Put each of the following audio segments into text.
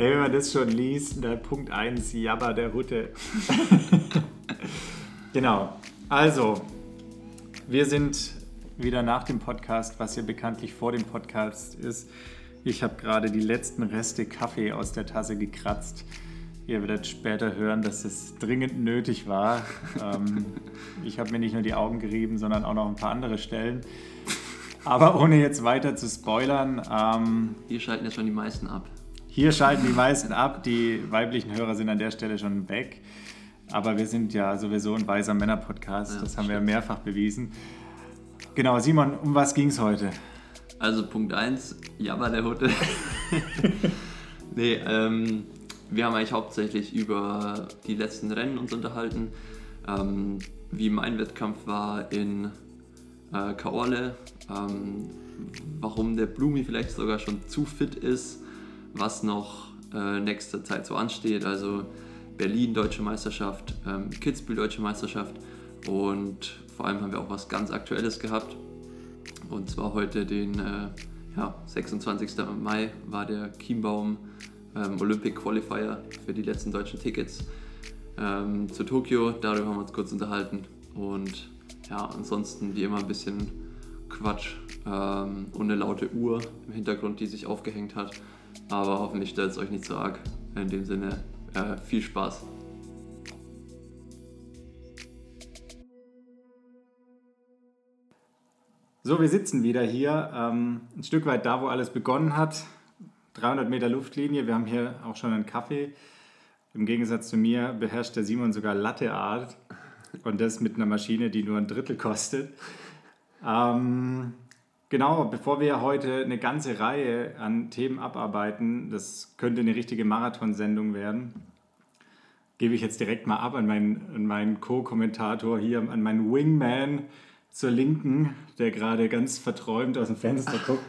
Ey, wenn man das schon liest, dann Punkt 1, Jabba der Hutte. genau. Also, wir sind wieder nach dem Podcast, was ja bekanntlich vor dem Podcast ist. Ich habe gerade die letzten Reste Kaffee aus der Tasse gekratzt. Ihr werdet später hören, dass es dringend nötig war. ähm, ich habe mir nicht nur die Augen gerieben, sondern auch noch ein paar andere Stellen. Aber ohne jetzt weiter zu spoilern. Ähm, Hier schalten jetzt schon die meisten ab. Hier schalten die meisten ab. Die weiblichen Hörer sind an der Stelle schon weg. Aber wir sind ja sowieso ein weiser Männer-Podcast. Ja, das haben stimmt. wir mehrfach bewiesen. Genau, Simon, um was ging es heute? Also Punkt 1, Jabba der Hutte. nee, ähm, wir haben eigentlich hauptsächlich über die letzten Rennen uns unterhalten. Ähm, wie mein Wettkampf war in äh, Kaorle, ähm, warum der Blumi vielleicht sogar schon zu fit ist, was noch äh, nächste Zeit so ansteht. Also Berlin Deutsche Meisterschaft, ähm, Kitzbühel Deutsche Meisterschaft und vor allem haben wir auch was ganz Aktuelles gehabt. Und zwar heute den äh, ja, 26. Mai war der Chiembaum ähm, Olympic Qualifier für die letzten deutschen Tickets ähm, zu Tokio. Darüber haben wir uns kurz unterhalten. Und ja, ansonsten wie immer ein bisschen Quatsch ähm, und eine laute Uhr im Hintergrund, die sich aufgehängt hat. Aber hoffentlich stört es euch nicht so arg. In dem Sinne, äh, viel Spaß. So, wir sitzen wieder hier, ähm, ein Stück weit da, wo alles begonnen hat. 300 Meter Luftlinie, wir haben hier auch schon einen Kaffee. Im Gegensatz zu mir beherrscht der Simon sogar Latte Art und das mit einer Maschine, die nur ein Drittel kostet. Ähm, genau, bevor wir heute eine ganze Reihe an Themen abarbeiten, das könnte eine richtige Marathonsendung werden, gebe ich jetzt direkt mal ab an meinen, an meinen Co-Kommentator hier, an meinen Wingman zur Linken, der gerade ganz verträumt aus dem Fenster guckt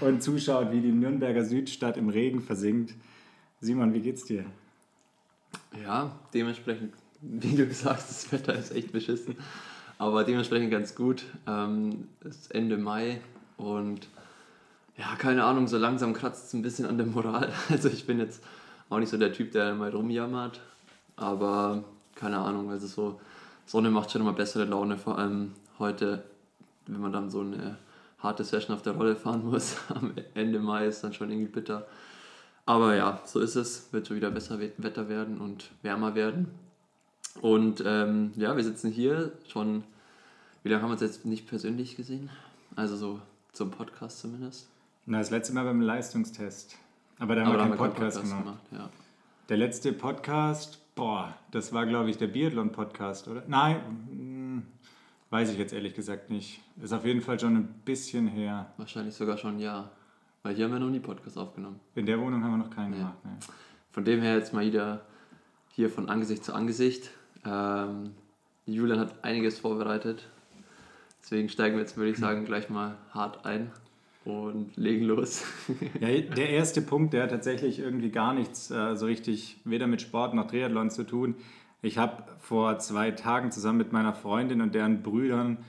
und zuschaut, wie die Nürnberger Südstadt im Regen versinkt. Simon, wie geht's dir? Ja, dementsprechend, wie du gesagt hast, das Wetter ist echt beschissen. Aber dementsprechend ganz gut. Ähm, ist Ende Mai und ja, keine Ahnung, so langsam kratzt es ein bisschen an der Moral. Also ich bin jetzt auch nicht so der Typ, der mal rumjammert. Aber keine Ahnung, also so Sonne macht schon immer bessere Laune, vor allem heute, wenn man dann so eine harte Session auf der Rolle fahren muss, am Ende Mai ist dann schon irgendwie bitter. Aber ja, so ist es. Wird schon wieder besser Wetter werden und wärmer werden. Und ähm, ja, wir sitzen hier schon. Wie lange haben wir uns jetzt nicht persönlich gesehen? Also so zum Podcast zumindest. Na, das letzte Mal beim Leistungstest. Aber da haben Aber wir keinen Podcast, Podcast, gemacht. gemacht ja. Der letzte Podcast, boah, das war glaube ich der Biathlon-Podcast, oder? Nein, Weiß ich jetzt ehrlich gesagt nicht. Ist auf jeden Fall schon ein bisschen her. Wahrscheinlich sogar schon ein Jahr. Weil hier haben wir noch nie Podcast aufgenommen. In der Wohnung haben wir noch keinen ja. gemacht. Nee. Von dem her jetzt mal wieder hier von Angesicht zu Angesicht. Ähm, Julian hat einiges vorbereitet. Deswegen steigen wir jetzt, würde ich sagen, gleich mal hart ein und legen los. ja, der erste Punkt, der hat tatsächlich irgendwie gar nichts äh, so richtig, weder mit Sport noch Triathlon zu tun. Ich habe vor zwei Tagen zusammen mit meiner Freundin und deren Brüdern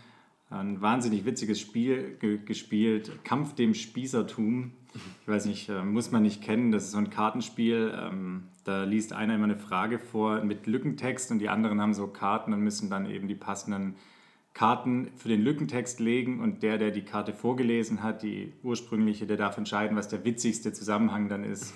ein wahnsinnig witziges Spiel ge gespielt, Kampf dem Spießertum. Ich weiß nicht, äh, muss man nicht kennen, das ist so ein Kartenspiel. Ähm, da liest einer immer eine Frage vor mit Lückentext und die anderen haben so Karten und müssen dann eben die passenden Karten für den Lückentext legen und der, der die Karte vorgelesen hat, die ursprüngliche, der darf entscheiden, was der witzigste Zusammenhang dann ist.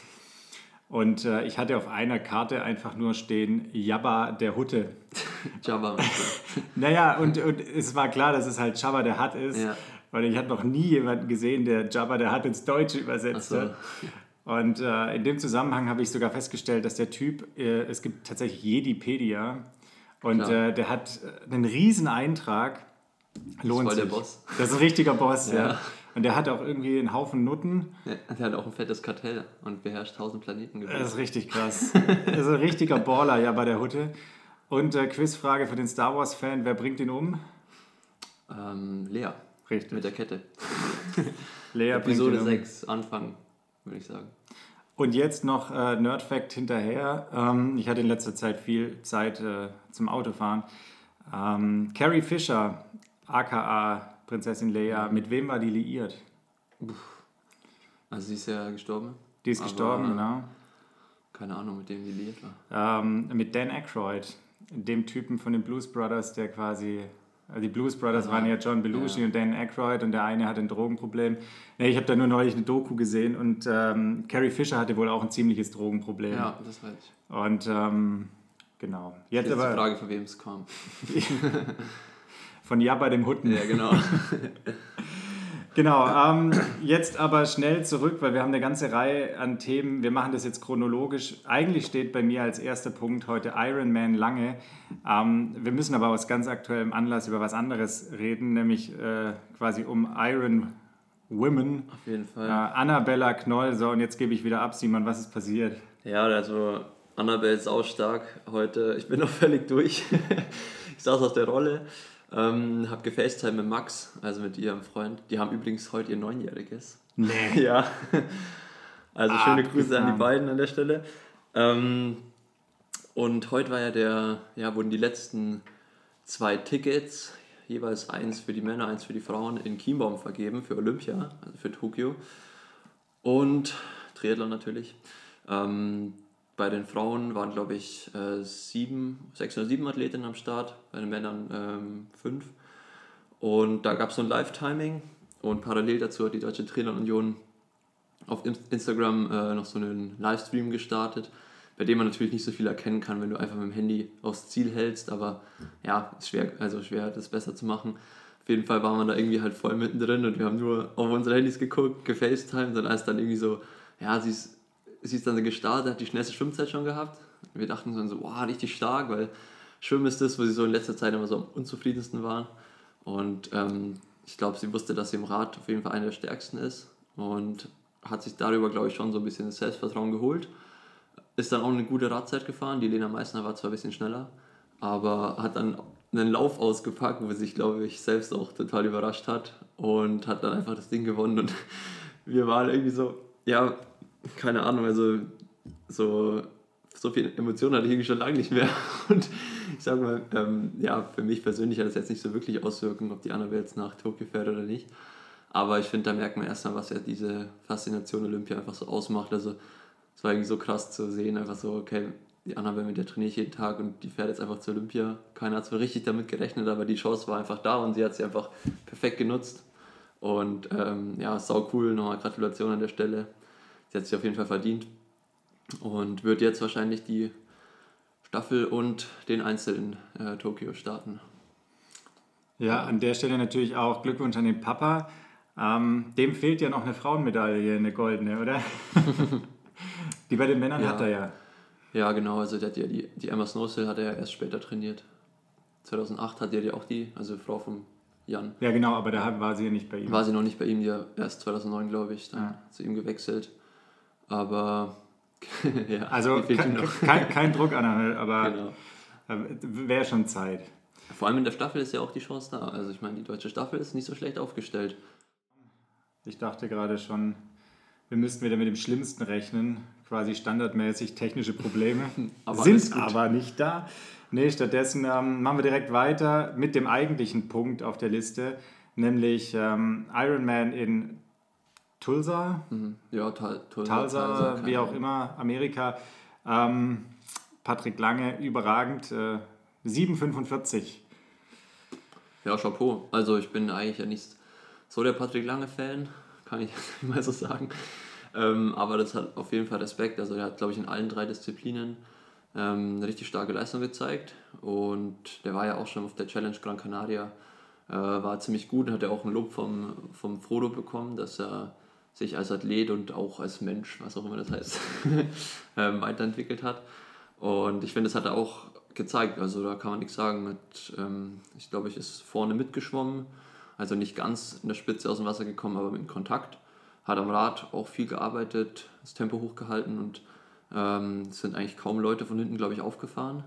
Und äh, ich hatte auf einer Karte einfach nur stehen Jabba der Hutte. Jabba. naja, und, und es war klar, dass es halt Jabba der Hutt ist. Ja. Weil ich hatte noch nie jemanden gesehen, der Jabba der Hutt ins Deutsche übersetzt hat. So. Und äh, in dem Zusammenhang habe ich sogar festgestellt, dass der Typ, äh, es gibt tatsächlich Jedipedia und äh, der hat einen riesen Eintrag. Lohnt das ist voll der Boss. Das ist ein richtiger Boss, ja. ja. Und der hat auch irgendwie einen Haufen Nutten. Ja, der hat auch ein fettes Kartell und beherrscht tausend Planeten. Das ist richtig krass. das ist ein richtiger Baller ja bei der Hutte. Und äh, Quizfrage für den Star Wars-Fan: Wer bringt ihn um? Ähm, Lea. Richtig. Mit der Kette. Lea Episode 6, um. Anfang, würde ich sagen. Und jetzt noch äh, Nerdfact hinterher. Ähm, ich hatte in letzter Zeit viel Zeit äh, zum Autofahren. Ähm, Carrie Fisher, aka Prinzessin Leia. Mit wem war die liiert? Also sie ist ja gestorben. Die ist gestorben, genau. Keine Ahnung, mit dem die liiert war. Ähm, mit Dan Aykroyd, dem Typen von den Blues Brothers, der quasi. Also die Blues Brothers Ja. waren ja John Belushi Ja. und Dan Aykroyd und der eine hatte ein Drogenproblem. Nee, ich habe da nur neulich eine Doku gesehen und ähm, Carrie Fisher hatte wohl auch ein ziemliches Drogenproblem. Ja, das weiß ich. Und ähm, genau. Jetzt Jetzt die aber Frage, von wem es kam. von Jabba dem Hutten. Ja, genau. Genau, ähm, jetzt aber schnell zurück, weil wir haben eine ganze Reihe an Themen. Wir machen das jetzt chronologisch. Eigentlich steht bei mir als erster Punkt heute Iron Man lange. Ähm, wir müssen aber aus ganz aktuellem Anlass über was anderes reden, nämlich äh, quasi um Iron Women. Auf jeden Äh, Fall. Annabella Knoll. So, und jetzt gebe ich wieder ab, Simon, was ist passiert? Ja, also Annabelle ist auch stark heute. Ich bin noch völlig durch. ich saß auf der Rolle, ähm, habe gefacetime mit Max, also mit ihrem Freund. Die haben übrigens heute ihr Neunjähriges. Nee. Ja. Also Ah, schöne Grüße an die beiden an der Stelle. Ähm, und heute war ja der, ja, wurden die letzten zwei Tickets, jeweils eins für die Männer, eins für die Frauen, in Chiembaum vergeben für Olympia, also für Tokio. Und Triathlon natürlich. Ähm, bei den Frauen waren, glaube ich, äh, sieben, sechs oder sieben Athletinnen am Start, bei den Männern ähm, fünf. Und da gab es so ein Live-Timing und parallel dazu hat die Deutsche Triathlon Union auf In- Instagram äh, noch so einen Livestream gestartet, bei dem man natürlich nicht so viel erkennen kann, wenn du einfach mit dem Handy aufs Ziel hältst, aber ja, ist schwer, also schwer, das besser zu machen. Auf jeden Fall waren wir da irgendwie halt voll mittendrin und wir haben nur auf unsere Handys geguckt, gefacetimed und als dann irgendwie so, ja, sie ist, sie ist dann gestartet, hat die schnellste Schwimmzeit schon gehabt. Wir dachten so, wow, richtig stark, weil Schwimmen ist das, wo sie so in letzter Zeit immer so am unzufriedensten waren. Und ähm, ich glaube, sie wusste, dass sie im Rad auf jeden Fall eine der stärksten ist und hat sich darüber, glaube ich, schon so ein bisschen das Selbstvertrauen geholt. Ist dann auch eine gute Radzeit gefahren. Die Lena Meissner war zwar ein bisschen schneller, aber hat dann einen Lauf ausgepackt, wo sie sich, glaube ich, selbst auch total überrascht hat und hat dann einfach das Ding gewonnen. Und wir waren irgendwie so, ja, keine Ahnung, also so, so viel Emotionen hatte ich irgendwie schon lange nicht mehr. Und ich sag mal, ähm, ja, für mich persönlich hat das jetzt nicht so wirklich Auswirkungen, ob die Annabelle jetzt nach Tokio fährt oder nicht. Aber ich finde, da merkt man erstmal, was ja diese Faszination Olympia einfach so ausmacht. Also es war irgendwie so krass zu sehen, einfach so, okay, die Annabelle, mit der trainiere ich jeden Tag und die fährt jetzt einfach zur Olympia. Keiner hat zwar richtig damit gerechnet, aber die Chance war einfach da und sie hat sie einfach perfekt genutzt. Und ähm, ja, sau cool, nochmal Gratulation an der Stelle. Sie hat sich auf jeden Fall verdient und wird jetzt wahrscheinlich die Staffel und den Einzel in äh, Tokio starten. Ja, an der Stelle natürlich auch Glückwunsch an den Papa. Ähm, dem fehlt ja noch eine Frauenmedaille, eine goldene, oder? Die bei den Männern Ja. hat er ja. Ja, genau, also der hat ja die, die Emma Snowsill hat er ja erst später trainiert. 2008 hat er ja auch die, also Frau von Jan. Ja, genau, aber da war sie ja nicht bei ihm. War sie noch nicht bei ihm, die erst 2009, glaube ich, dann Ja. zu ihm gewechselt. Aber ja, Also kein, kein, kein Druck an, aber Genau. wäre schon Zeit. Vor allem in der Staffel ist ja auch die Chance da. Also ich meine, die deutsche Staffel ist nicht so schlecht aufgestellt. Ich dachte gerade schon, wir müssten wieder mit dem Schlimmsten rechnen, quasi standardmäßig technische Probleme, Aber sind aber nicht da. Nee, stattdessen ähm, machen wir direkt weiter mit dem eigentlichen Punkt auf der Liste, nämlich ähm, Ironman in Tulsa, Mhm. Ja, Tal Tulsa, Tulsa, keine wie auch immer, Amerika. Ähm, Patrick Lange, überragend, äh, 7,45. Ja, Chapeau. Also ich bin eigentlich ja nicht so der Patrick Lange-Fan, kann ich mal so sagen. Ähm, aber das hat auf jeden Fall Respekt. Also er hat, glaube ich, in allen drei Disziplinen ähm, eine richtig starke Leistung gezeigt. Und der war ja auch schon auf der Challenge Gran Canaria. Äh, war ziemlich gut und hat ja auch ein Lob vom, vom Frodo bekommen, dass er sich als Athlet und auch als Mensch, was auch immer das heißt, ähm, weiterentwickelt hat. Und ich finde, das hat er auch gezeigt. Also da kann man nichts sagen. Mit, ähm, ich glaube, ich ist vorne mitgeschwommen, also nicht ganz in der Spitze aus dem Wasser gekommen, aber mit Kontakt. Hat am Rad auch viel gearbeitet, das Tempo hochgehalten und ähm, sind eigentlich kaum Leute von hinten, glaube ich, aufgefahren.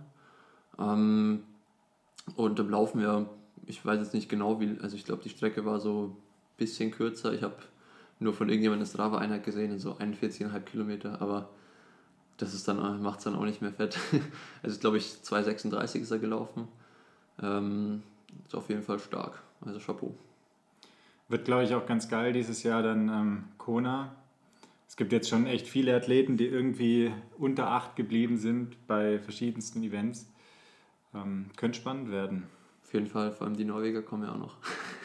Ähm, und im Laufen, ja, ich weiß jetzt nicht genau, wie, also ich glaube, die Strecke war so ein bisschen kürzer. Ich habe nur von irgendjemandem das Strava-Einheit gesehen, so 41,5 Kilometer, aber das ist dann, macht es dann auch nicht mehr fett. Also, glaube ich, 2,36 ist er gelaufen. Ähm, ist auf jeden Fall stark. Also, Chapeau. Wird, glaube ich, auch ganz geil dieses Jahr dann ähm, Kona. es gibt jetzt schon echt viele Athleten, die irgendwie unter acht geblieben sind bei verschiedensten Events. Ähm, könnte spannend werden. Auf jeden Fall, vor allem die Norweger kommen ja auch noch.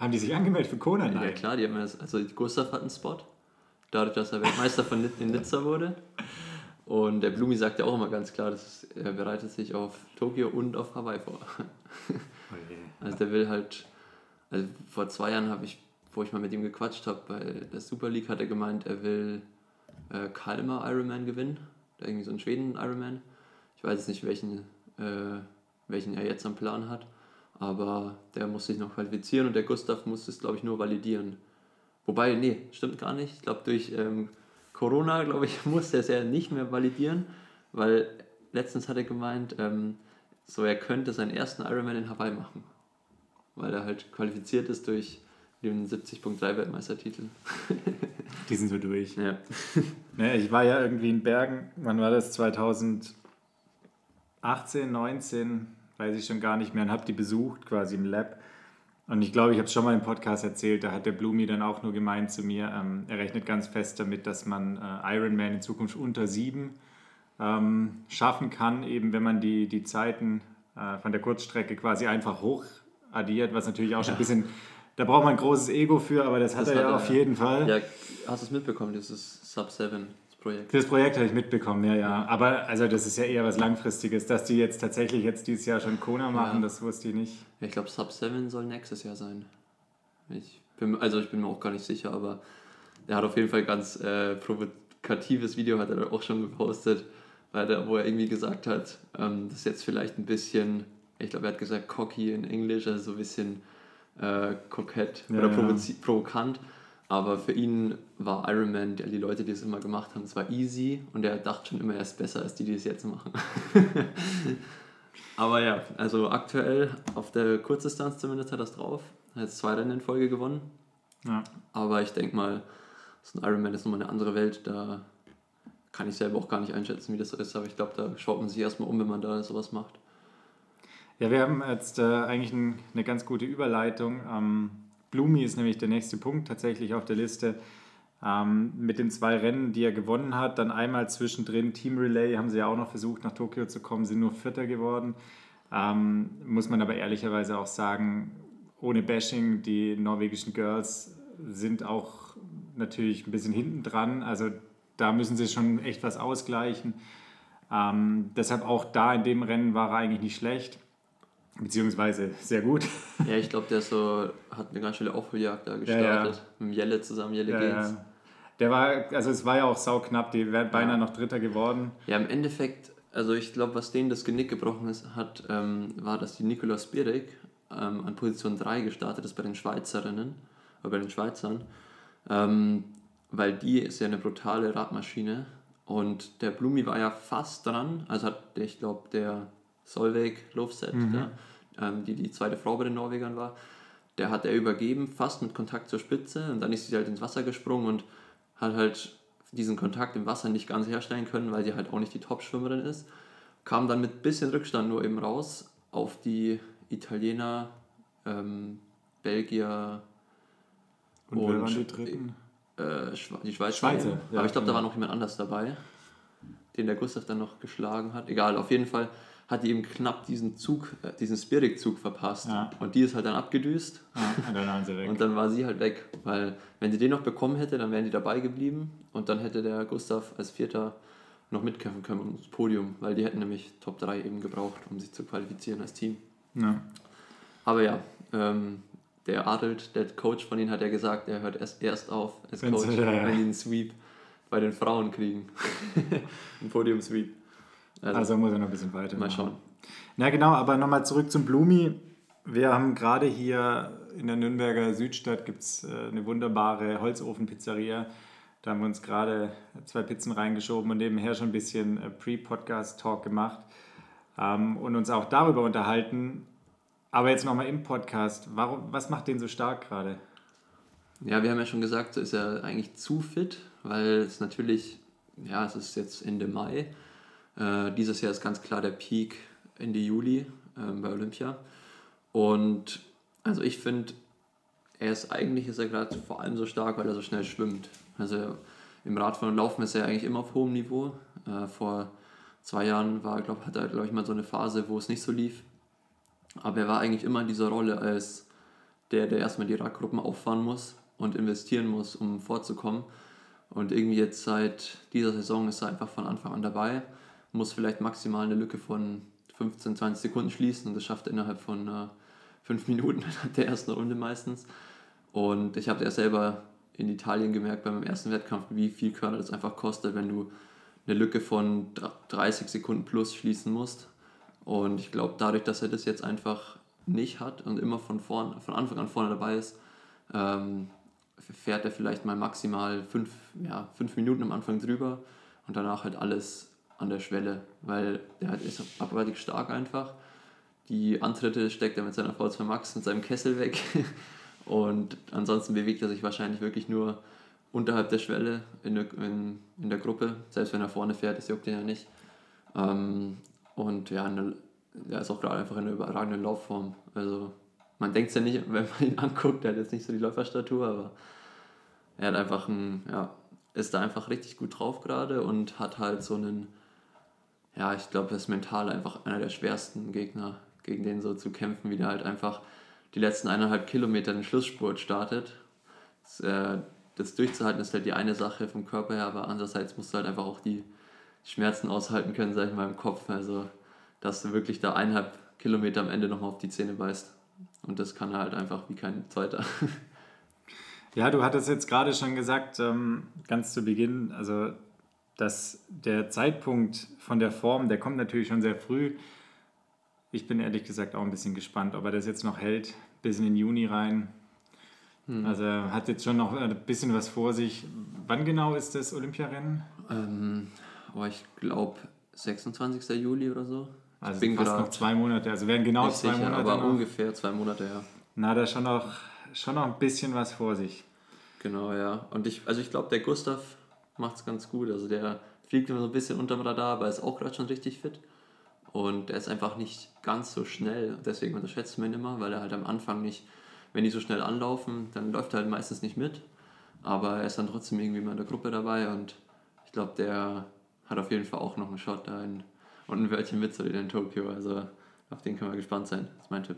Haben die sich angemeldet für Kona? Ja, klar, die haben also Gustav hat einen Spot, dadurch, dass er Weltmeister von in Nizza wurde. Und der Blumi sagt ja auch immer ganz klar, dass er bereitet sich auf Tokio und auf Hawaii vor. Oh. Also der will halt, also vor zwei Jahren habe ich, wo ich mal mit ihm gequatscht habe, bei der Super League hat er gemeint, er will äh, Kalmar Ironman gewinnen, irgendwie so einen Schweden Ironman. Ich weiß jetzt nicht, welchen, äh, welchen er jetzt am Plan hat, aber der muss sich noch qualifizieren und der Gustav muss es, glaube ich, nur validieren. Wobei, nee, stimmt gar nicht. Ich glaube, durch ähm, Corona, glaube ich, muss er es ja nicht mehr validieren, weil letztens hat er gemeint, ähm, so er könnte seinen ersten Ironman in Hawaii machen, weil er halt qualifiziert ist durch den 70.3 Weltmeistertitel. Die sind so durch. Ja. Naja, ich war ja irgendwie in Bergen, wann war das? 2018, 19, weiß ich schon gar nicht mehr, und habe die besucht quasi im Lab. Und ich glaube, ich habe es schon mal im Podcast erzählt, da hat der Blumi dann auch nur gemeint zu mir, ähm, er rechnet ganz fest damit, dass man äh, Ironman in Zukunft unter sieben ähm, schaffen kann, eben wenn man die, die Zeiten äh, von der Kurzstrecke quasi einfach hoch addiert, was natürlich auch schon ein bisschen, da braucht man ein großes Ego für, aber das hat Das er hat ja er, auf ja. jeden Fall. ja, hast du es mitbekommen, dieses Sub 7 das Projekt? Das Projekt habe ich mitbekommen, ja, ja. Aber also das ist ja eher was Langfristiges, dass die jetzt tatsächlich jetzt dieses Jahr schon Kona machen, Ja. das wusste ich nicht. Ich glaube, Sub 7 soll nächstes Jahr sein. Ich bin, also ich bin mir auch gar nicht sicher, aber er hat auf jeden Fall ein ganz äh, provokatives Video, hat er da auch schon gepostet, weil er, wo er irgendwie gesagt hat, ähm, das ist jetzt vielleicht ein bisschen, ich glaube, er hat gesagt cocky in Englisch, also so ein bisschen äh, kokett Ja, oder ja. provokant. Aber für ihn war Ironman, die, die Leute, die es immer gemacht haben, es war easy und er dachte schon immer, er ist besser als die, die es jetzt machen. Aber ja, also aktuell auf der Kurzdistanz zumindest hat er es drauf. Er hat jetzt zwei Rennen in Folge gewonnen. Ja. Aber ich denke mal, so ein Ironman ist nochmal eine andere Welt. Da kann ich selber auch gar nicht einschätzen, wie das so ist. Aber ich glaube, da schaut man sich erstmal um, wenn man da sowas macht. Ja, wir haben jetzt äh, eigentlich ein, eine ganz gute Überleitung. Ähm, Blumi ist nämlich der nächste Punkt tatsächlich auf der Liste. Ähm, mit den zwei Rennen, die er gewonnen hat, dann einmal zwischendrin Team Relay, haben sie ja auch noch versucht, nach Tokio zu kommen, sind nur Vierter geworden. Ähm, muss man aber ehrlicherweise auch sagen, ohne Bashing, die norwegischen Girls sind auch natürlich ein bisschen hinten dran. Also da müssen sie schon echt was ausgleichen. Ähm, deshalb auch da in dem Rennen war er eigentlich nicht schlecht, beziehungsweise sehr gut. Ja, ich glaube, der so, hat eine ganz schöne Aufholjagd da ja. gestartet. Mit Jelle zusammen, Jelle Ja, geht's. ja. Der war, also es war ja auch sauknapp, die wären beinahe Ja. noch Dritter geworden. Ja, im Endeffekt, also ich glaube, was denen das Genick gebrochen ist, hat, ähm, war, dass die Nicola Spierig ähm, an Position 3 gestartet ist bei den Schweizerinnen, oder bei den Schweizern, ähm, weil die ist ja eine brutale Radmaschine und der Blumi war ja fast dran, also hat, ich glaube, der Solveig Lofset, ja, ähm, die die zweite Frau bei den Norwegern war, der hat er übergeben, fast mit Kontakt zur Spitze und dann ist sie halt ins Wasser gesprungen und hat halt diesen Kontakt im Wasser nicht ganz herstellen können, weil sie halt auch nicht die Top-Schwimmerin ist. Kam dann mit bisschen Rückstand nur eben raus auf die Italiener, ähm, Belgier Und, Und- die Dritten? äh, die Schweizer. Schweizer, ja, Aber ich glaube, da genau. war noch jemand anders dabei, den der Gustav dann noch geschlagen hat. Egal, auf jeden Fall hat die eben knapp diesen Zug, äh, diesen Spirit-Zug verpasst. Ja. Und die ist halt dann abgedüst. Ah, und dann waren sie weg. Und dann war sie halt weg, weil wenn sie den noch bekommen hätte, dann wären die dabei geblieben und dann hätte der Gustav als Vierter noch mitkämpfen können ums Podium, weil die hätten nämlich Top 3 eben gebraucht, um sich zu qualifizieren als Team. ja. Aber ja, ähm, der Adelt, der Coach von ihnen, hat ja gesagt, er hört erst, erst auf als Coach, ja, ja. wenn die einen Sweep bei den Frauen kriegen. Ein Podium-Sweep. Also, Also muss er noch ein bisschen weiter. mal schauen. Na genau, aber nochmal zurück zum Blumi. Wir haben gerade hier in der Nürnberger Südstadt gibt es eine wunderbare Holzofenpizzeria. Da haben wir uns gerade zwei Pizzen reingeschoben und nebenher schon ein bisschen äh, Pre-Podcast-Talk gemacht ähm, und uns auch darüber unterhalten. Aber jetzt nochmal im Podcast, warum, was macht den so stark gerade? Ja, wir haben ja schon gesagt, so ist er eigentlich zu fit, weil es natürlich, ja, es ist jetzt Ende Mai. Äh, dieses Jahr ist ganz klar der Peak Ende Juli ähm, bei Olympia. Und also ich finde, er ist eigentlich ist er gerade vor allem so stark, weil er so schnell schwimmt. Also im Radfahren und Laufen ist er eigentlich immer auf hohem Niveau. Äh, vor zwei Jahren war, glaub, hat er, glaube ich, mal so eine Phase, wo es nicht so lief. Aber er war eigentlich immer in dieser Rolle als der, der erstmal die Radgruppen auffahren muss und investieren muss, um vorzukommen. Und irgendwie jetzt seit dieser Saison ist er einfach von Anfang an dabei, muss vielleicht maximal eine Lücke von 15, 20 Sekunden schließen und das schafft er innerhalb von äh, fünf Minuten der ersten Runde meistens. Und ich habe ja selber in Italien gemerkt beim ersten Wettkampf, wie viel Körner das einfach kostet, wenn du eine Lücke von 30 Sekunden plus schließen musst. Und ich glaube, dadurch, dass er das jetzt einfach nicht hat und immer von, vorn, von Anfang an vorne dabei ist, ähm, fährt er vielleicht mal maximal fünf, ja, fünf Minuten am Anfang drüber und danach halt alles an der Schwelle, weil der halt ist abartig stark einfach. Die Antritte steckt er mit seiner V2 Max und seinem Kessel weg und ansonsten bewegt er sich wahrscheinlich wirklich nur unterhalb der Schwelle in der, in, in der Gruppe, selbst wenn er vorne fährt, das juckt ihn ja nicht. Ähm, und ja, er ist auch gerade einfach in einer überragenden Laufform. Also man denkt es ja nicht, wenn man ihn anguckt, der hat jetzt nicht so die Läuferstatur, aber er hat einfach ein, ja, ist da einfach richtig gut drauf gerade und hat halt so einen, ja, ich glaube, das ist mental einfach einer der schwersten Gegner, gegen den so zu kämpfen, wie der halt einfach die letzten eineinhalb Kilometer den Schlussspurt startet. Das, äh, das durchzuhalten ist halt die eine Sache vom Körper her, aber andererseits musst du halt einfach auch die Schmerzen aushalten können, sag ich mal, im Kopf. Also, dass du wirklich da eineinhalb Kilometer am Ende nochmal auf die Zähne beißt. Und das kann er halt einfach wie kein zweiter. Ja, du hattest jetzt gerade schon gesagt, ähm, ganz zu Beginn, also dass der Zeitpunkt von der Form, der kommt natürlich schon sehr früh. Ich bin ehrlich gesagt auch ein bisschen gespannt, ob er das jetzt noch hält, bis in den Juni rein. Hm. Also er hat jetzt schon noch ein bisschen was vor sich. Wann genau ist das Olympiarennen? Ähm, oh, ich glaube 26. Juli oder so. Also bin fast noch zwei Monate, also werden genau zwei sicher, Monate. Aber noch. ungefähr zwei Monate, ja. Na, da schon noch, schon noch ein bisschen was vor sich. Genau, ja. Und ich, also ich glaube, der Gustav macht es ganz gut. Also der fliegt immer so ein bisschen unterm Radar, aber ist auch gerade schon richtig fit. Und er ist einfach nicht ganz so schnell. Deswegen unterschätzt man ihn immer, weil er halt am Anfang nicht, wenn die so schnell anlaufen, dann läuft er halt meistens nicht mit. Aber er ist dann trotzdem irgendwie mal in der Gruppe dabei und ich glaube, der hat auf jeden Fall auch noch einen Shot da in und ein Wörtchen mit in Tokio. Also auf den können wir gespannt sein. Das ist mein Tipp.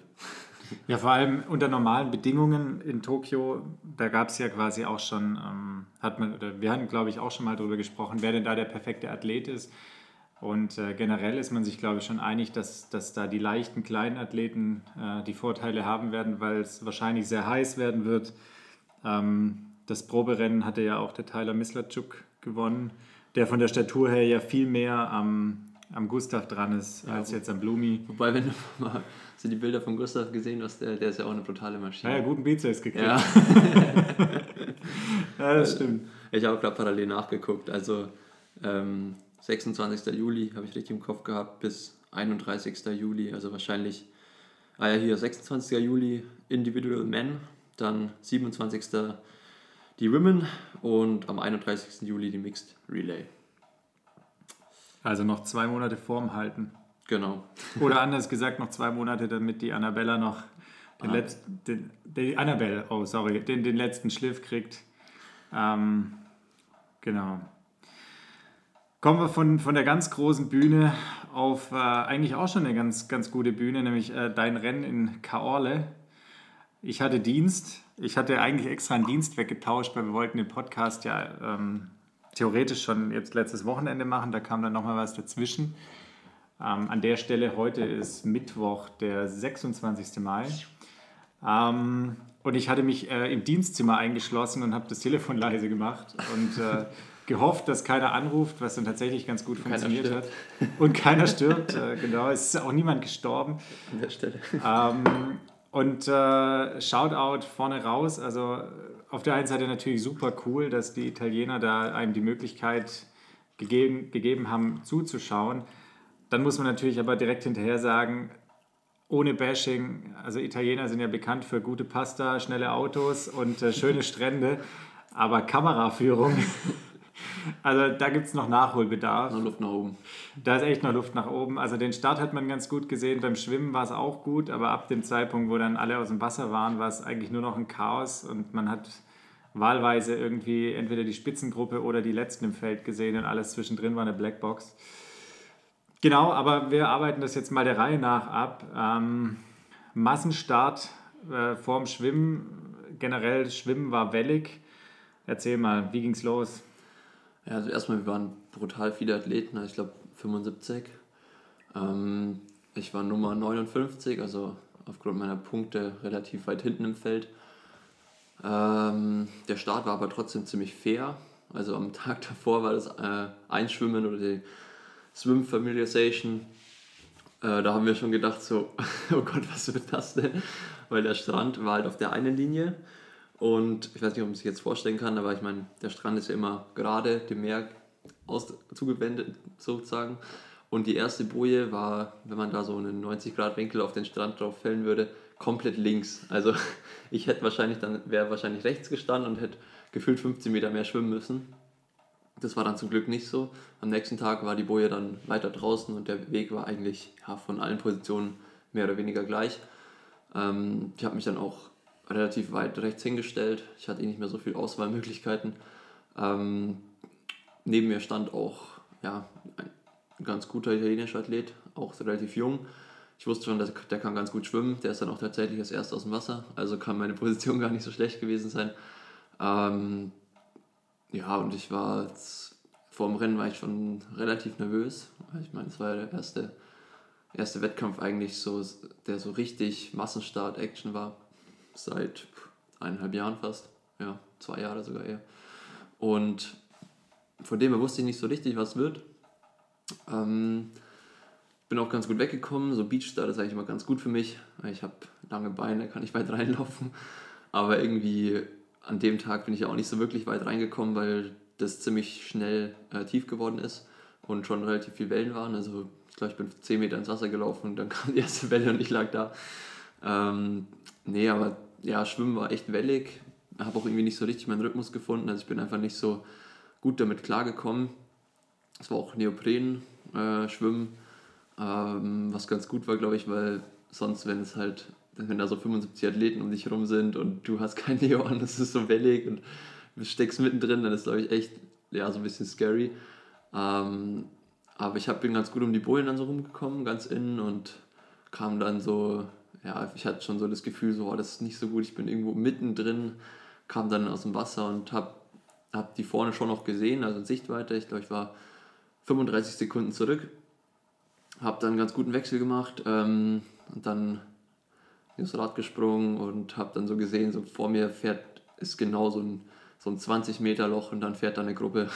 Ja, vor allem unter normalen Bedingungen in Tokio, da gab es ja quasi auch schon, ähm, hat man, oder wir hatten glaube ich auch schon mal darüber gesprochen, wer denn da der perfekte Athlet ist. Und äh, generell ist man sich, glaube ich, schon einig, dass, dass da die leichten kleinen Athleten äh, die Vorteile haben werden, weil es wahrscheinlich sehr heiß werden wird. Ähm, das Proberennen hatte ja auch der Tyler Mislachuk gewonnen, der von der Statur her ja viel mehr am am Gustav dran ist, ja, als jetzt am Blumi. Wobei, wenn du mal so die Bilder von Gustav gesehen hast, der, der ist ja auch eine brutale Maschine. Ja, ja guten Bizeps gekriegt. Ja, ja das stimmt. Ich habe gerade parallel nachgeguckt. Also ähm, 26. Juli habe ich richtig im Kopf gehabt bis 31. Juli. Also wahrscheinlich, ah ja, hier 26. Juli Individual Men, dann 27. die Women und am 31. Juli die Mixed Relay. Also noch zwei Monate Form halten. Genau. Oder anders gesagt, noch zwei Monate, damit die Annabella noch den ah. letzten, den, die Annabelle, oh sorry, den, den letzten Schliff kriegt. Ähm, genau. Kommen wir von, von der ganz großen Bühne auf äh, eigentlich auch schon eine ganz, ganz gute Bühne, nämlich äh, dein Rennen in Kaorle. Ich hatte Dienst. Ich hatte eigentlich extra einen Dienst weggetauscht, weil wir wollten den Podcast ja ähm, theoretisch schon jetzt letztes Wochenende machen, da kam dann nochmal was dazwischen. Ähm, an der Stelle, heute ist Mittwoch, der 26. Mai. Ähm, und ich hatte mich äh, im Dienstzimmer eingeschlossen und habe das Telefon leise gemacht und äh, gehofft, dass keiner anruft, was dann tatsächlich ganz gut funktioniert hat. Und keiner stirbt, äh, genau. Es ist auch niemand gestorben. An der Stelle. Ähm, und äh, Shoutout vorne raus, also auf der einen Seite natürlich super cool, dass die Italiener da einem die Möglichkeit gegeben, gegeben haben, zuzuschauen. Dann muss man natürlich aber direkt hinterher sagen, ohne Bashing, also Italiener sind ja bekannt für gute Pasta, schnelle Autos und äh, schöne Strände, aber Kameraführung also da gibt es noch Nachholbedarf. Noch Luft nach oben. Da ist echt noch Luft nach oben. Also den Start hat man ganz gut gesehen. Beim Schwimmen war es auch gut, aber ab dem Zeitpunkt, wo dann alle aus dem Wasser waren, war es eigentlich nur noch ein Chaos und man hat wahlweise irgendwie entweder die Spitzengruppe oder die Letzten im Feld gesehen und alles zwischendrin war eine Blackbox. Genau, aber wir arbeiten das jetzt mal der Reihe nach ab. Ähm, Massenstart äh, vorm Schwimmen, generell Schwimmen war wellig. Erzähl mal, wie ging's los? Ja, also erstmal, wir waren brutal viele Athleten, also ich glaube 75. Ähm, ich war Nummer 59, also aufgrund meiner Punkte relativ weit hinten im Feld. Ähm, der Start war aber trotzdem ziemlich fair. Also am Tag davor war das äh, Einschwimmen oder die Swim Familiarization. Äh, da haben wir schon gedacht, so, oh Gott, was wird das denn? Weil der Strand war halt auf der einen Linie. Und ich weiß nicht, ob man sich jetzt vorstellen kann, aber ich meine, der Strand ist ja immer gerade dem Meer aus, zugewendet, sozusagen. Und die erste Boje war, wenn man da so einen 90-Grad-Winkel auf den Strand drauf fällen würde, komplett links. Also ich hätte wahrscheinlich dann, wäre wahrscheinlich rechts gestanden und hätte gefühlt 15 Meter mehr schwimmen müssen. Das war dann zum Glück nicht so. Am nächsten Tag war die Boje dann weiter draußen und der Weg war eigentlich ja, von allen Positionen mehr oder weniger gleich. Ähm, ich habe mich dann auch relativ weit rechts hingestellt. Ich hatte eh nicht mehr so viele Auswahlmöglichkeiten. Ähm, neben mir stand auch ja, ein ganz guter italienischer Athlet, auch relativ jung. Ich wusste schon, dass der kann ganz gut schwimmen. Der ist dann auch tatsächlich als erster aus dem Wasser. Also kann meine Position gar nicht so schlecht gewesen sein. Ähm, ja, und ich war jetzt, vor dem Rennen war ich schon relativ nervös. Ich meine, es war ja der erste, erste Wettkampf eigentlich, so, der so richtig Massenstart-Action war. Seit eineinhalb Jahren fast. Ja, zwei Jahre sogar eher. Und von dem her wusste ich nicht so richtig, was wird. Ähm, bin auch ganz gut weggekommen. So Beachstart ist eigentlich immer ganz gut für mich. Ich habe lange Beine, kann ich weit reinlaufen. Aber irgendwie an dem Tag bin ich ja auch nicht so wirklich weit reingekommen, weil das ziemlich schnell äh, tief geworden ist und schon relativ viele Wellen waren. Also ich glaube, ich bin 10 Meter ins Wasser gelaufen und dann kam die erste Welle und ich lag da. Ähm, nee, aber ja, Schwimmen war echt wellig. Habe auch irgendwie nicht so richtig meinen Rhythmus gefunden. Also ich bin einfach nicht so gut damit klargekommen. Es war auch Neopren, äh, ähm, was ganz gut war, glaube ich, weil sonst, wenn es halt, wenn da so 75 Athleten um dich herum sind und du hast kein Neo an, das ist so wellig und du steckst mittendrin, dann ist, glaube ich, echt, ja, so ein bisschen scary. Ähm, aber ich hab, bin ganz gut um die Bullen dann so rumgekommen, ganz innen und kam dann so, ja, ich hatte schon so das Gefühl, so, oh, das ist nicht so gut, ich bin irgendwo mittendrin, kam dann aus dem Wasser und hab, hab die vorne schon noch gesehen, also in Sichtweite. Ich glaube, ich war 35 Sekunden zurück. Habe dann einen ganz guten Wechsel gemacht ähm, und dann ins Rad gesprungen und habe dann so gesehen, so vor mir fährt, ist genau so ein, so ein 20 Meter Loch und dann fährt da eine Gruppe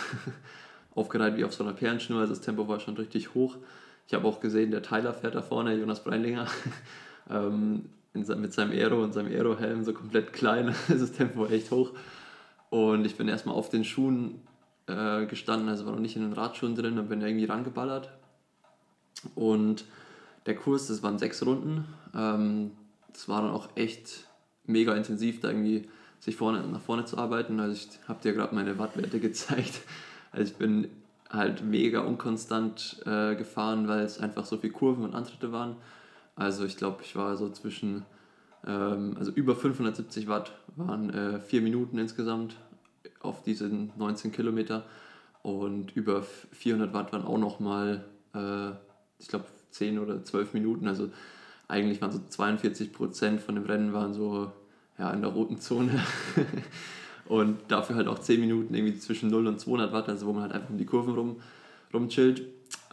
aufgereiht wie auf so einer Perlenschnur. Also das Tempo war schon richtig hoch. Ich habe auch gesehen, der Tyler fährt da vorne, Jonas Breinlinger, ähm, mit seinem Aero und seinem Aero-Helm so komplett klein. das Tempo echt hoch. Und ich bin erstmal auf den Schuhen äh, gestanden, also war noch nicht in den Radschuhen drin und bin irgendwie rangeballert. Und der Kurs, das waren sechs Runden. Ähm, das war dann auch echt mega intensiv, da irgendwie sich vorne, nach vorne zu arbeiten. Also ich habe dir gerade meine Wattwerte gezeigt. Also ich bin halt mega unkonstant äh, gefahren, weil es einfach so viele Kurven und Antritte waren. Also ich glaube, ich war so zwischen, ähm, also über 570 Watt waren äh, vier Minuten insgesamt auf diese 19 Kilometer und über 400 Watt waren auch nochmal, äh, ich glaube, 10 oder 12 Minuten. Also eigentlich waren so 42 Prozent von dem Rennen waren so ja, in der roten Zone. und dafür halt auch 10 Minuten irgendwie zwischen 0 und 200 Watt, also wo man halt einfach um die Kurven rum, rumchillt.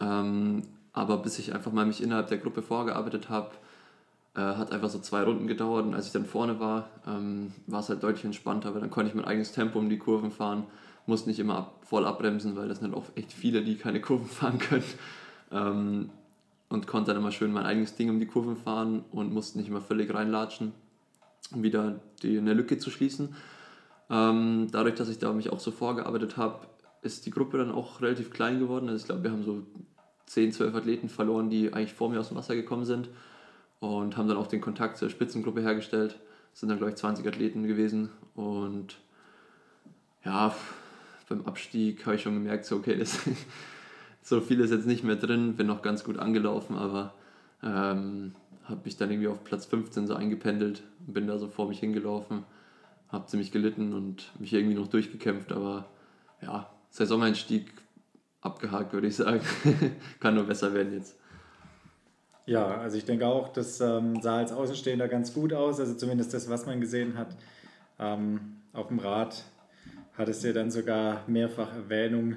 Ähm, aber bis ich einfach mal mich innerhalb der Gruppe vorgearbeitet habe, äh, hat einfach so zwei Runden gedauert und als ich dann vorne war, ähm, war es halt deutlich entspannter, weil dann konnte ich mein eigenes Tempo um die Kurven fahren, musste nicht immer ab, voll abbremsen, weil das sind auch echt viele, die keine Kurven fahren können. Ähm, und konnte dann immer schön mein eigenes Ding um die Kurven fahren und musste nicht immer völlig reinlatschen, um wieder die, eine Lücke zu schließen. Ähm, dadurch, dass ich da mich auch so vorgearbeitet habe, ist die Gruppe dann auch relativ klein geworden. Also ich glaube, wir haben so 10, 12 Athleten verloren, die eigentlich vor mir aus dem Wasser gekommen sind und haben dann auch den Kontakt zur Spitzengruppe hergestellt. Es sind dann, glaube ich, 20 Athleten gewesen und ja, beim Abstieg habe ich schon gemerkt, so, okay, das, so viel ist jetzt nicht mehr drin, bin noch ganz gut angelaufen, aber ähm, habe mich dann irgendwie auf Platz 15 so eingependelt und bin da so vor mich hingelaufen. habe ziemlich gelitten und mich irgendwie noch durchgekämpft, aber ja, Saisoneinstieg abgehakt, würde ich sagen. Kann nur besser werden jetzt. Ja, also ich denke auch, das ähm, sah als Außenstehender ganz gut aus, also zumindest das, was man gesehen hat. Ähm, auf dem Rad hattest du dann sogar mehrfach Erwähnung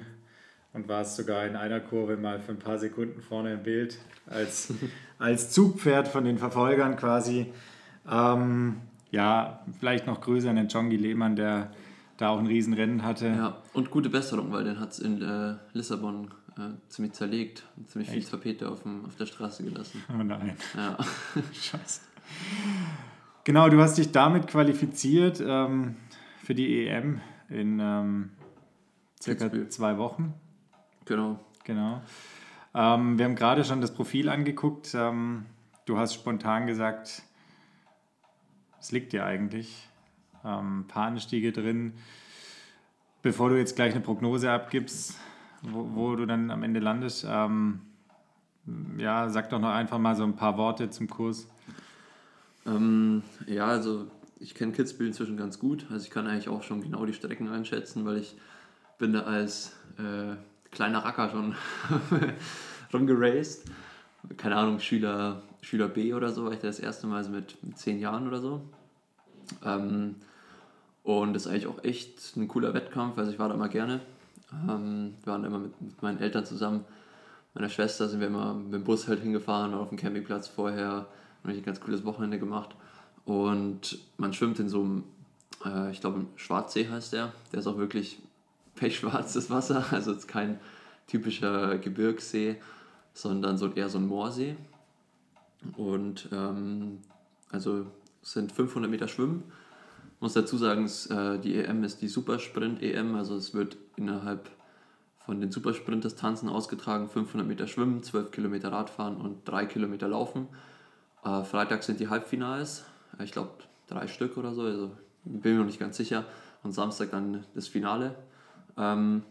und warst sogar in einer Kurve mal für ein paar Sekunden vorne im Bild als, als Zugpferd von den Verfolgern quasi. Ähm, ja, vielleicht noch größer an den Jongi Lehmann, der da auch ein Riesenrennen hatte. Ja, und gute Besserung, weil den hat es in äh, Lissabon äh, ziemlich zerlegt und ziemlich Echt? viel Tapete auf, dem, auf der Straße gelassen. Oh nein. Ja. Scheiße. Genau, du hast dich damit qualifiziert ähm, für die EM in ähm, circa zwei Wochen. Genau. Genau. Ähm, wir haben gerade schon das Profil angeguckt. Ähm, du hast spontan gesagt, es liegt dir eigentlich. Ähm, paar Anstiege drin. Bevor du jetzt gleich eine Prognose abgibst, wo, wo du dann am Ende landest, ähm, ja, sag doch noch einfach mal so ein paar Worte zum Kurs. Ähm, ja, also ich kenne Kitzbühel inzwischen ganz gut. Also ich kann eigentlich auch schon genau die Strecken einschätzen, weil ich bin da als äh, kleiner Racker schon rumgeraced. Keine Ahnung, Schüler, Schüler B oder so, war ich das erste Mal so mit zehn Jahren oder so. Ähm, und das ist eigentlich auch echt ein cooler Wettkampf, also ich war da immer gerne. Ähm, wir waren immer mit, mit meinen Eltern zusammen. Meiner Schwester sind wir immer mit dem Bus halt hingefahren, auf dem Campingplatz vorher. Und ein ganz cooles Wochenende gemacht. Und man schwimmt in so einem, äh, ich glaube, Schwarzsee heißt der. Der ist auch wirklich pechschwarzes Wasser. Also es ist kein typischer Gebirgssee, sondern so eher so ein Moorsee. Und ähm, also sind 500 Meter Schwimmen. Ich muss dazu sagen, es, äh, die EM ist die Supersprint-EM, also es wird innerhalb von den Supersprint-Distanzen ausgetragen, 500 Meter Schwimmen, 12 Kilometer Radfahren und 3 Kilometer Laufen. Äh, Freitag sind die Halbfinals, äh, ich glaube drei Stück oder so, also bin mir noch nicht ganz sicher. Und Samstag dann das Finale. Ähm,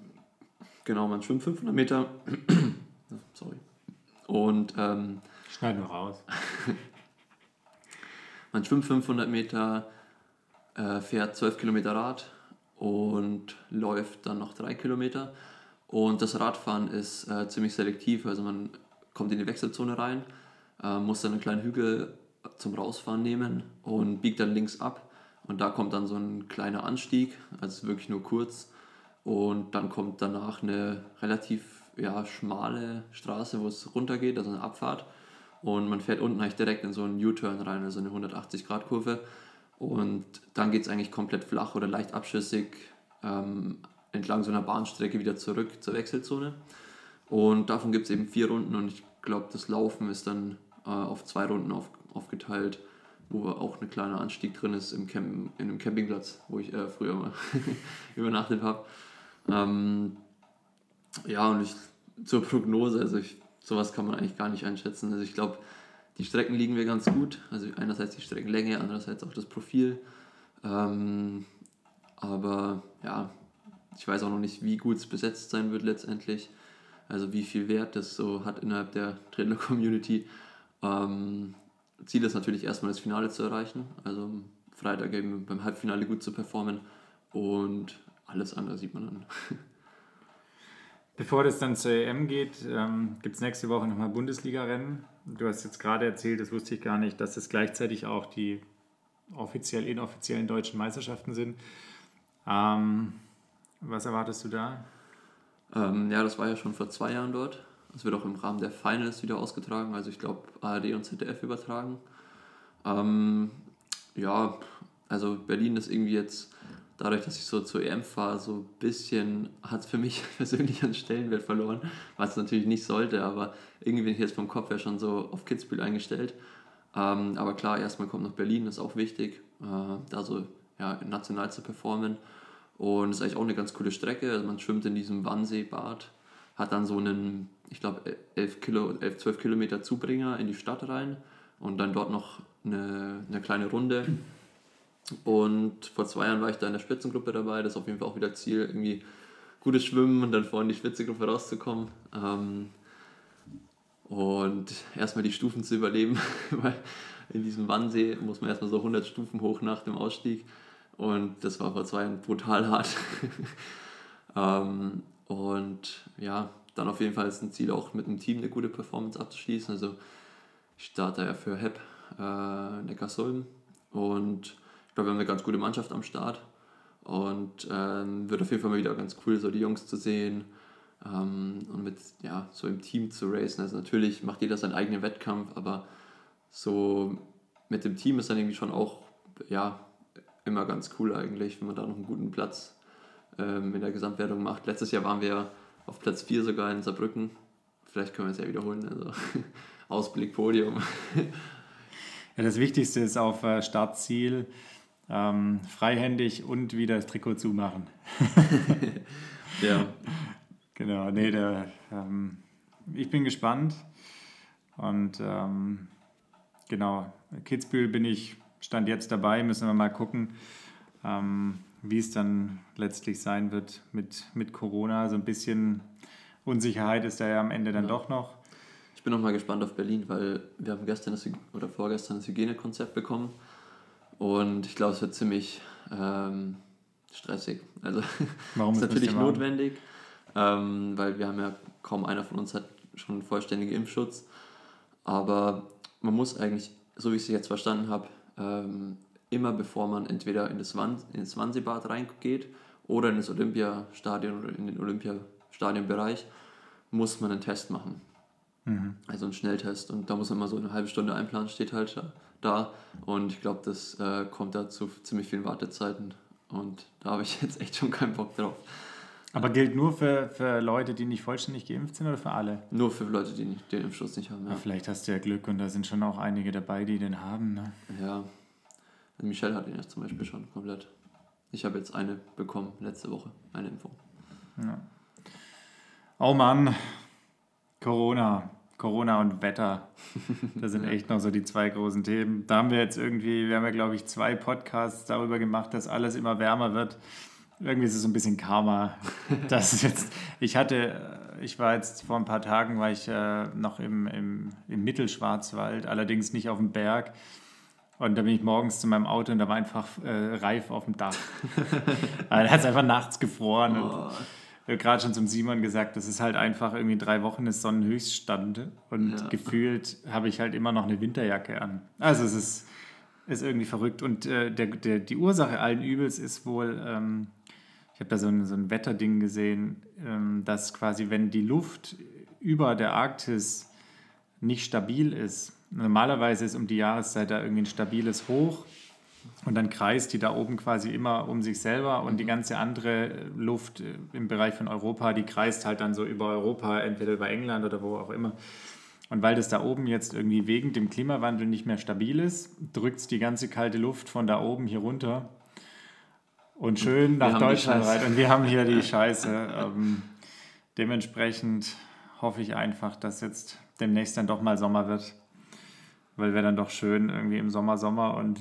genau, man schwimmt 500 Meter. Sorry. Und. Ähm, Schneiden wir raus. man schwimmt 500 Meter, äh, fährt 12 Kilometer Rad und läuft dann noch 3 Kilometer. Und das Radfahren ist äh, ziemlich selektiv, also man kommt in die Wechselzone rein äh, muss dann einen kleinen Hügel zum Rausfahren nehmen und biegt dann links ab. Und da kommt dann so ein kleiner Anstieg, also wirklich nur kurz. Und dann kommt danach eine relativ ja, schmale Straße, wo es runtergeht, also eine Abfahrt. Und man fährt unten eigentlich direkt in so einen U-Turn rein, also eine 180-Grad-Kurve. Und dann geht es eigentlich komplett flach oder leicht abschüssig ähm, entlang so einer Bahnstrecke wieder zurück zur Wechselzone. Und davon gibt es eben vier Runden und ich glaube, das Laufen ist dann äh, auf zwei Runden auf, aufgeteilt, wo auch ein kleiner Anstieg drin ist im Camp, in einem Campingplatz, wo ich äh, früher mal übernachtet habe. Ähm, ja, und ich, zur Prognose, also ich, sowas kann man eigentlich gar nicht einschätzen. Also ich glaube, die Strecken liegen mir ganz gut. Also einerseits die Streckenlänge, andererseits auch das Profil. Ähm, aber ja, ich weiß auch noch nicht, wie gut es besetzt sein wird letztendlich. Also wie viel Wert das so hat innerhalb der Trainer-Community. Ähm, Ziel ist natürlich erstmal das Finale zu erreichen, also Freitag eben beim Halbfinale gut zu performen und alles andere sieht man dann. Bevor das dann zur EM geht, ähm, gibt es nächste Woche nochmal Bundesliga-Rennen. Du hast jetzt gerade erzählt, das wusste ich gar nicht, dass es gleichzeitig auch die offiziell inoffiziellen deutschen Meisterschaften sind. Ähm, was erwartest du da? Ähm, ja, das war ja schon vor zwei Jahren dort. Es wird auch im Rahmen der Finals wieder ausgetragen, also ich glaube ARD und ZDF übertragen. Ähm, ja, also Berlin ist irgendwie jetzt, dadurch, dass ich so zur EM fahre, so ein bisschen, hat es für mich persönlich an Stellenwert verloren, was es natürlich nicht sollte, aber irgendwie bin ich jetzt vom Kopf her schon so auf Kitzbühel eingestellt. Ähm, aber klar, erstmal kommt noch Berlin, das ist auch wichtig, äh, da so ja, national zu performen. Und es ist eigentlich auch eine ganz coole Strecke. Also man schwimmt in diesem Wannseebad hat dann so einen, ich glaube, 11, Kilo, 11, 12 Kilometer Zubringer in die Stadt rein und dann dort noch eine, eine kleine Runde. Und vor zwei Jahren war ich da in der Spitzengruppe dabei. Das ist auf jeden Fall auch wieder Ziel, irgendwie gutes Schwimmen und dann vorhin die Spitzengruppe rauszukommen. Ähm, und erstmal die Stufen zu überleben, weil in diesem Wannsee muss man erstmal so 100 Stufen hoch nach dem Ausstieg. Und das war vor zwei Jahren brutal hart. ähm, und ja, dann auf jeden Fall ist ein Ziel auch mit dem Team eine gute Performance abzuschließen. Also ich starte ja für HEP äh, Neckarsulm und glaube, wir haben eine ganz gute Mannschaft am Start und ähm, wird auf jeden Fall mal wieder ganz cool, so die Jungs zu sehen ähm, und mit ja, so im Team zu racen. Also natürlich macht jeder seinen eigenen Wettkampf, aber so mit dem Team ist dann irgendwie schon auch ja, immer ganz cool eigentlich, wenn man da noch einen guten Platz ähm, in der Gesamtwertung macht. Letztes Jahr waren wir auf Platz 4 sogar in Saarbrücken. Vielleicht können wir es ja wiederholen. Also Ausblick, Podium. Ja, das Wichtigste ist auf äh, Startziel ähm, freihändig und wieder das Trikot zumachen. ja. Genau, nee, der, ähm, ich bin gespannt. Und ähm, genau, Kitzbühel bin ich, stand jetzt dabei, müssen wir mal gucken, ähm, wie es dann letztlich sein wird mit, mit Corona. So ein bisschen Unsicherheit ist da ja am Ende dann ja. doch noch. Ich bin noch mal gespannt auf Berlin, weil wir haben gestern das, oder vorgestern das Hygienekonzept bekommen und ich glaube, es wird ziemlich ähm, stressig. Also Warum ist natürlich notwendig, ähm, weil wir haben ja kaum einer von uns hat schon vollständigen Impfschutz. Aber man muss eigentlich, so wie ich es jetzt verstanden habe, ähm, immer bevor man entweder in das, Wan in das Wannsee-Bad reingeht oder in das Olympiastadion oder in den Olympiastadionbereich, muss man einen Test machen. Mhm. Also einen Schnelltest. Und da muss man mal so eine halbe Stunde einplanen, steht halt da. Und ich glaube, das äh, kommt da zu ziemlich vielen Wartezeiten. Und da habe ich jetzt echt schon keinen Bock drauf. Aber gilt nur für, für Leute, die nicht vollständig geimpft sind oder für alle? Nur für Leute, die nicht, den Impfschutz nicht haben. Ja. Ja, vielleicht hast du ja Glück und da sind schon auch einige dabei, die den haben. Ne? Ja, Michelle hat ihn jetzt zum Beispiel schon komplett. Ich habe jetzt eine bekommen, letzte Woche, eine Impfung. Ja. Oh Mann, Corona. Corona und Wetter. Das sind echt noch so die zwei großen Themen. Da haben wir jetzt irgendwie, wir haben ja, glaube ich, zwei Podcasts darüber gemacht, dass alles immer wärmer wird. Irgendwie ist es so ein bisschen Karma. Das jetzt, ich hatte, ich war jetzt vor ein paar Tagen, war ich äh, noch im, im, im Mittelschwarzwald, allerdings nicht auf dem Berg. Und da bin ich morgens zu meinem Auto und da war einfach äh, Reif auf dem Dach. da hat es einfach nachts gefroren. Oh. Ich habe gerade schon zum Simon gesagt, das ist halt einfach irgendwie drei Wochen ist Sonnenhöchststand und ja. gefühlt habe ich halt immer noch eine Winterjacke an. Also es ist, ist irgendwie verrückt. Und äh, der, der, die Ursache allen Übels ist wohl, ähm, ich habe da so ein, so ein Wetterding gesehen, ähm, dass quasi, wenn die Luft über der Arktis nicht stabil ist, Normalerweise ist um die Jahreszeit da irgendwie ein stabiles Hoch und dann kreist die da oben quasi immer um sich selber und die mhm. ganze andere Luft im Bereich von Europa, die kreist halt dann so über Europa, entweder über England oder wo auch immer. Und weil das da oben jetzt irgendwie wegen dem Klimawandel nicht mehr stabil ist, drückt es die ganze kalte Luft von da oben hier runter und schön nach Deutschland rein. Und wir haben hier die Scheiße. Ähm, dementsprechend hoffe ich einfach, dass jetzt demnächst dann doch mal Sommer wird. Weil wäre dann doch schön irgendwie im Sommer, Sommer und.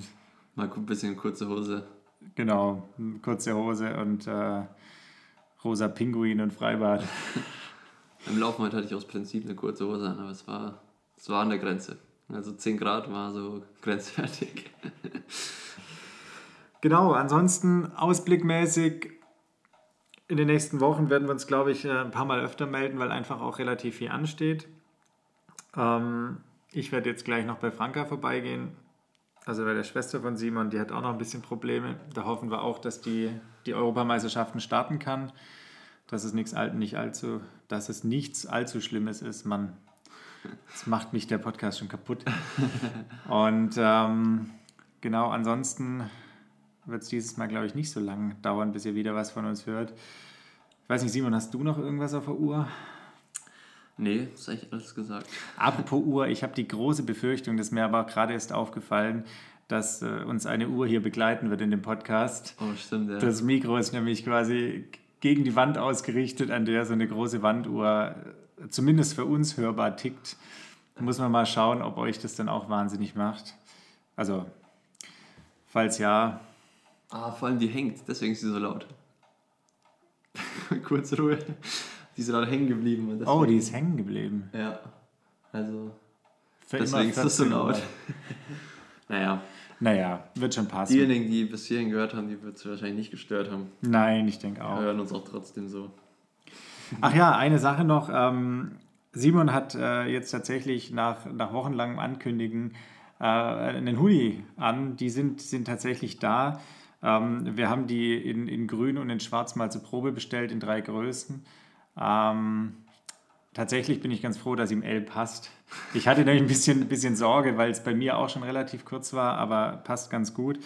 Mal ein bisschen kurze Hose. Genau, kurze Hose und äh, rosa Pinguin und Freibad. Im Laufen hatte ich aus Prinzip eine kurze Hose an, aber es war, es war an der Grenze. Also 10 Grad war so grenzwertig. genau, ansonsten ausblickmäßig in den nächsten Wochen werden wir uns, glaube ich, ein paar Mal öfter melden, weil einfach auch relativ viel ansteht. Ähm, ich werde jetzt gleich noch bei Franka vorbeigehen, also bei der Schwester von Simon, die hat auch noch ein bisschen Probleme. Da hoffen wir auch, dass die, die Europameisterschaften starten kann, dass es nichts, nicht allzu, dass es nichts allzu Schlimmes ist. Man, das macht mich der Podcast schon kaputt. Und ähm, genau, ansonsten wird es dieses Mal, glaube ich, nicht so lang dauern, bis ihr wieder was von uns hört. Ich weiß nicht, Simon, hast du noch irgendwas auf der Uhr? Nee, ist eigentlich alles gesagt. Apropos Uhr, ich habe die große Befürchtung, das ist mir aber gerade erst aufgefallen, dass äh, uns eine Uhr hier begleiten wird in dem Podcast. Oh, stimmt, ja. Das Mikro ist nämlich quasi gegen die Wand ausgerichtet, an der so eine große Wanduhr äh, zumindest für uns hörbar tickt. Muss man mal schauen, ob euch das dann auch wahnsinnig macht. Also, falls ja. Ah, vor allem die hängt, deswegen ist sie so laut. Kurze Ruhe. Die ist gerade hängen geblieben. oh, die ist hängen geblieben. Ja. Also. Für deswegen ist das so laut. naja. Naja, wird schon passen. Diejenigen, die bis hierhin gehört haben, die wird es wahrscheinlich nicht gestört haben. Nein, ich denke auch. Wir hören uns auch trotzdem so. Ach ja, eine Sache noch. Ähm, Simon hat äh, jetzt tatsächlich nach, nach wochenlangem Ankündigen äh, einen Hoodie an. Die sind, sind tatsächlich da. Ähm, wir haben die in, in grün und in schwarz mal zur Probe bestellt, in drei Größen. Ähm, tatsächlich bin ich ganz froh, dass ihm L passt. Ich hatte nämlich ein bisschen, bisschen Sorge, weil es bei mir auch schon relativ kurz war, aber passt ganz gut.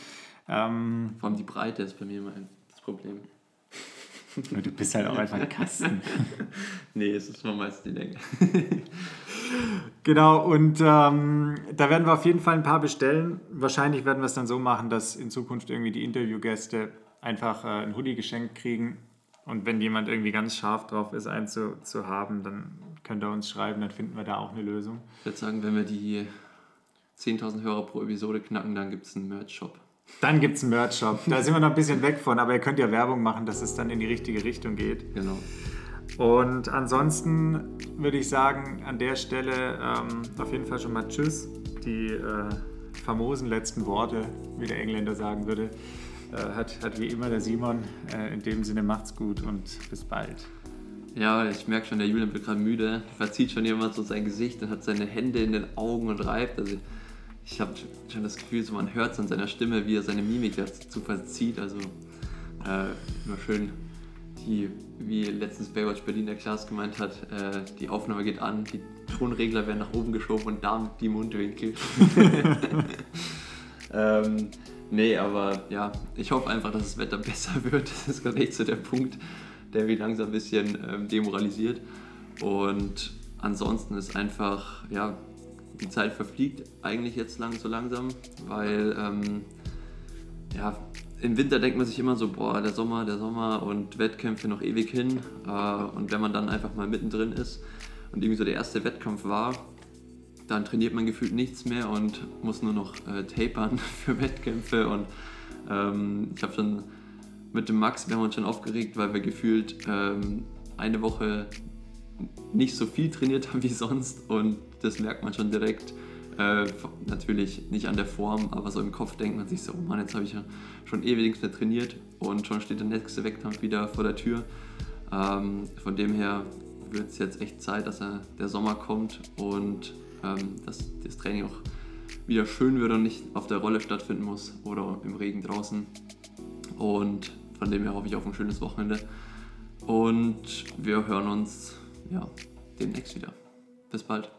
Ähm, Vor allem die Breite ist bei mir immer das Problem. Du bist halt auch einfach ein Kasten. nee, es ist mal meist die Länge. genau, und ähm, da werden wir auf jeden Fall ein paar bestellen. Wahrscheinlich werden wir es dann so machen, dass in Zukunft irgendwie die Interviewgäste einfach äh, ein Hoodie geschenkt kriegen. Und wenn jemand irgendwie ganz scharf drauf ist, einen zu, zu haben, dann könnt ihr uns schreiben, dann finden wir da auch eine Lösung. Ich würde sagen, wenn wir die 10.000 Hörer pro Episode knacken, dann gibt es einen Merch-Shop. Dann gibt es einen Merch-Shop. Da sind wir noch ein bisschen weg von, aber ihr könnt ja Werbung machen, dass es dann in die richtige Richtung geht. Genau. Und ansonsten würde ich sagen, an der Stelle ähm, auf jeden Fall schon mal Tschüss. Die äh, famosen letzten Worte, wie der Engländer sagen würde, hat, hat wie immer der Simon. Äh, in dem Sinne macht's gut und bis bald. Ja, ich merke schon, der Julian wird gerade müde. Verzieht schon jemand so sein Gesicht und hat seine Hände in den Augen und reibt. Also ich habe schon das Gefühl, so man hört es an seiner Stimme, wie er seine Mimik dazu verzieht. Also äh, immer schön, die, wie letztens Baywatch Berlin der Klaas gemeint hat, äh, die Aufnahme geht an, die Tonregler werden nach oben geschoben und damit die Mundwinkel. ähm, nee, aber ja, ich hoffe einfach, dass das Wetter besser wird. Das ist gerade echt so der Punkt, der mich langsam ein bisschen ähm, demoralisiert. Und ansonsten ist einfach, ja, die Zeit verfliegt eigentlich jetzt lang so langsam, weil ähm, ja, im Winter denkt man sich immer so, boah, der Sommer, der Sommer und Wettkämpfe noch ewig hin. Äh, und wenn man dann einfach mal mittendrin ist und irgendwie so der erste Wettkampf war, dann trainiert man gefühlt nichts mehr und muss nur noch äh, tapern für Wettkämpfe. Und ähm, ich habe schon mit dem Max, wir haben uns schon aufgeregt, weil wir gefühlt ähm, eine Woche nicht so viel trainiert haben wie sonst und das merkt man schon direkt. Äh, natürlich nicht an der Form, aber so im Kopf denkt man sich so, oh Mann, jetzt habe ich ja schon ewig nichts mehr trainiert und schon steht der nächste Wettkampf wieder vor der Tür. Ähm, von dem her wird es jetzt echt Zeit, dass er, der Sommer kommt und dass das Training auch wieder schön wird und nicht auf der Rolle stattfinden muss oder im Regen draußen. Und von dem her hoffe ich auf ein schönes Wochenende. Und wir hören uns ja, demnächst wieder. Bis bald.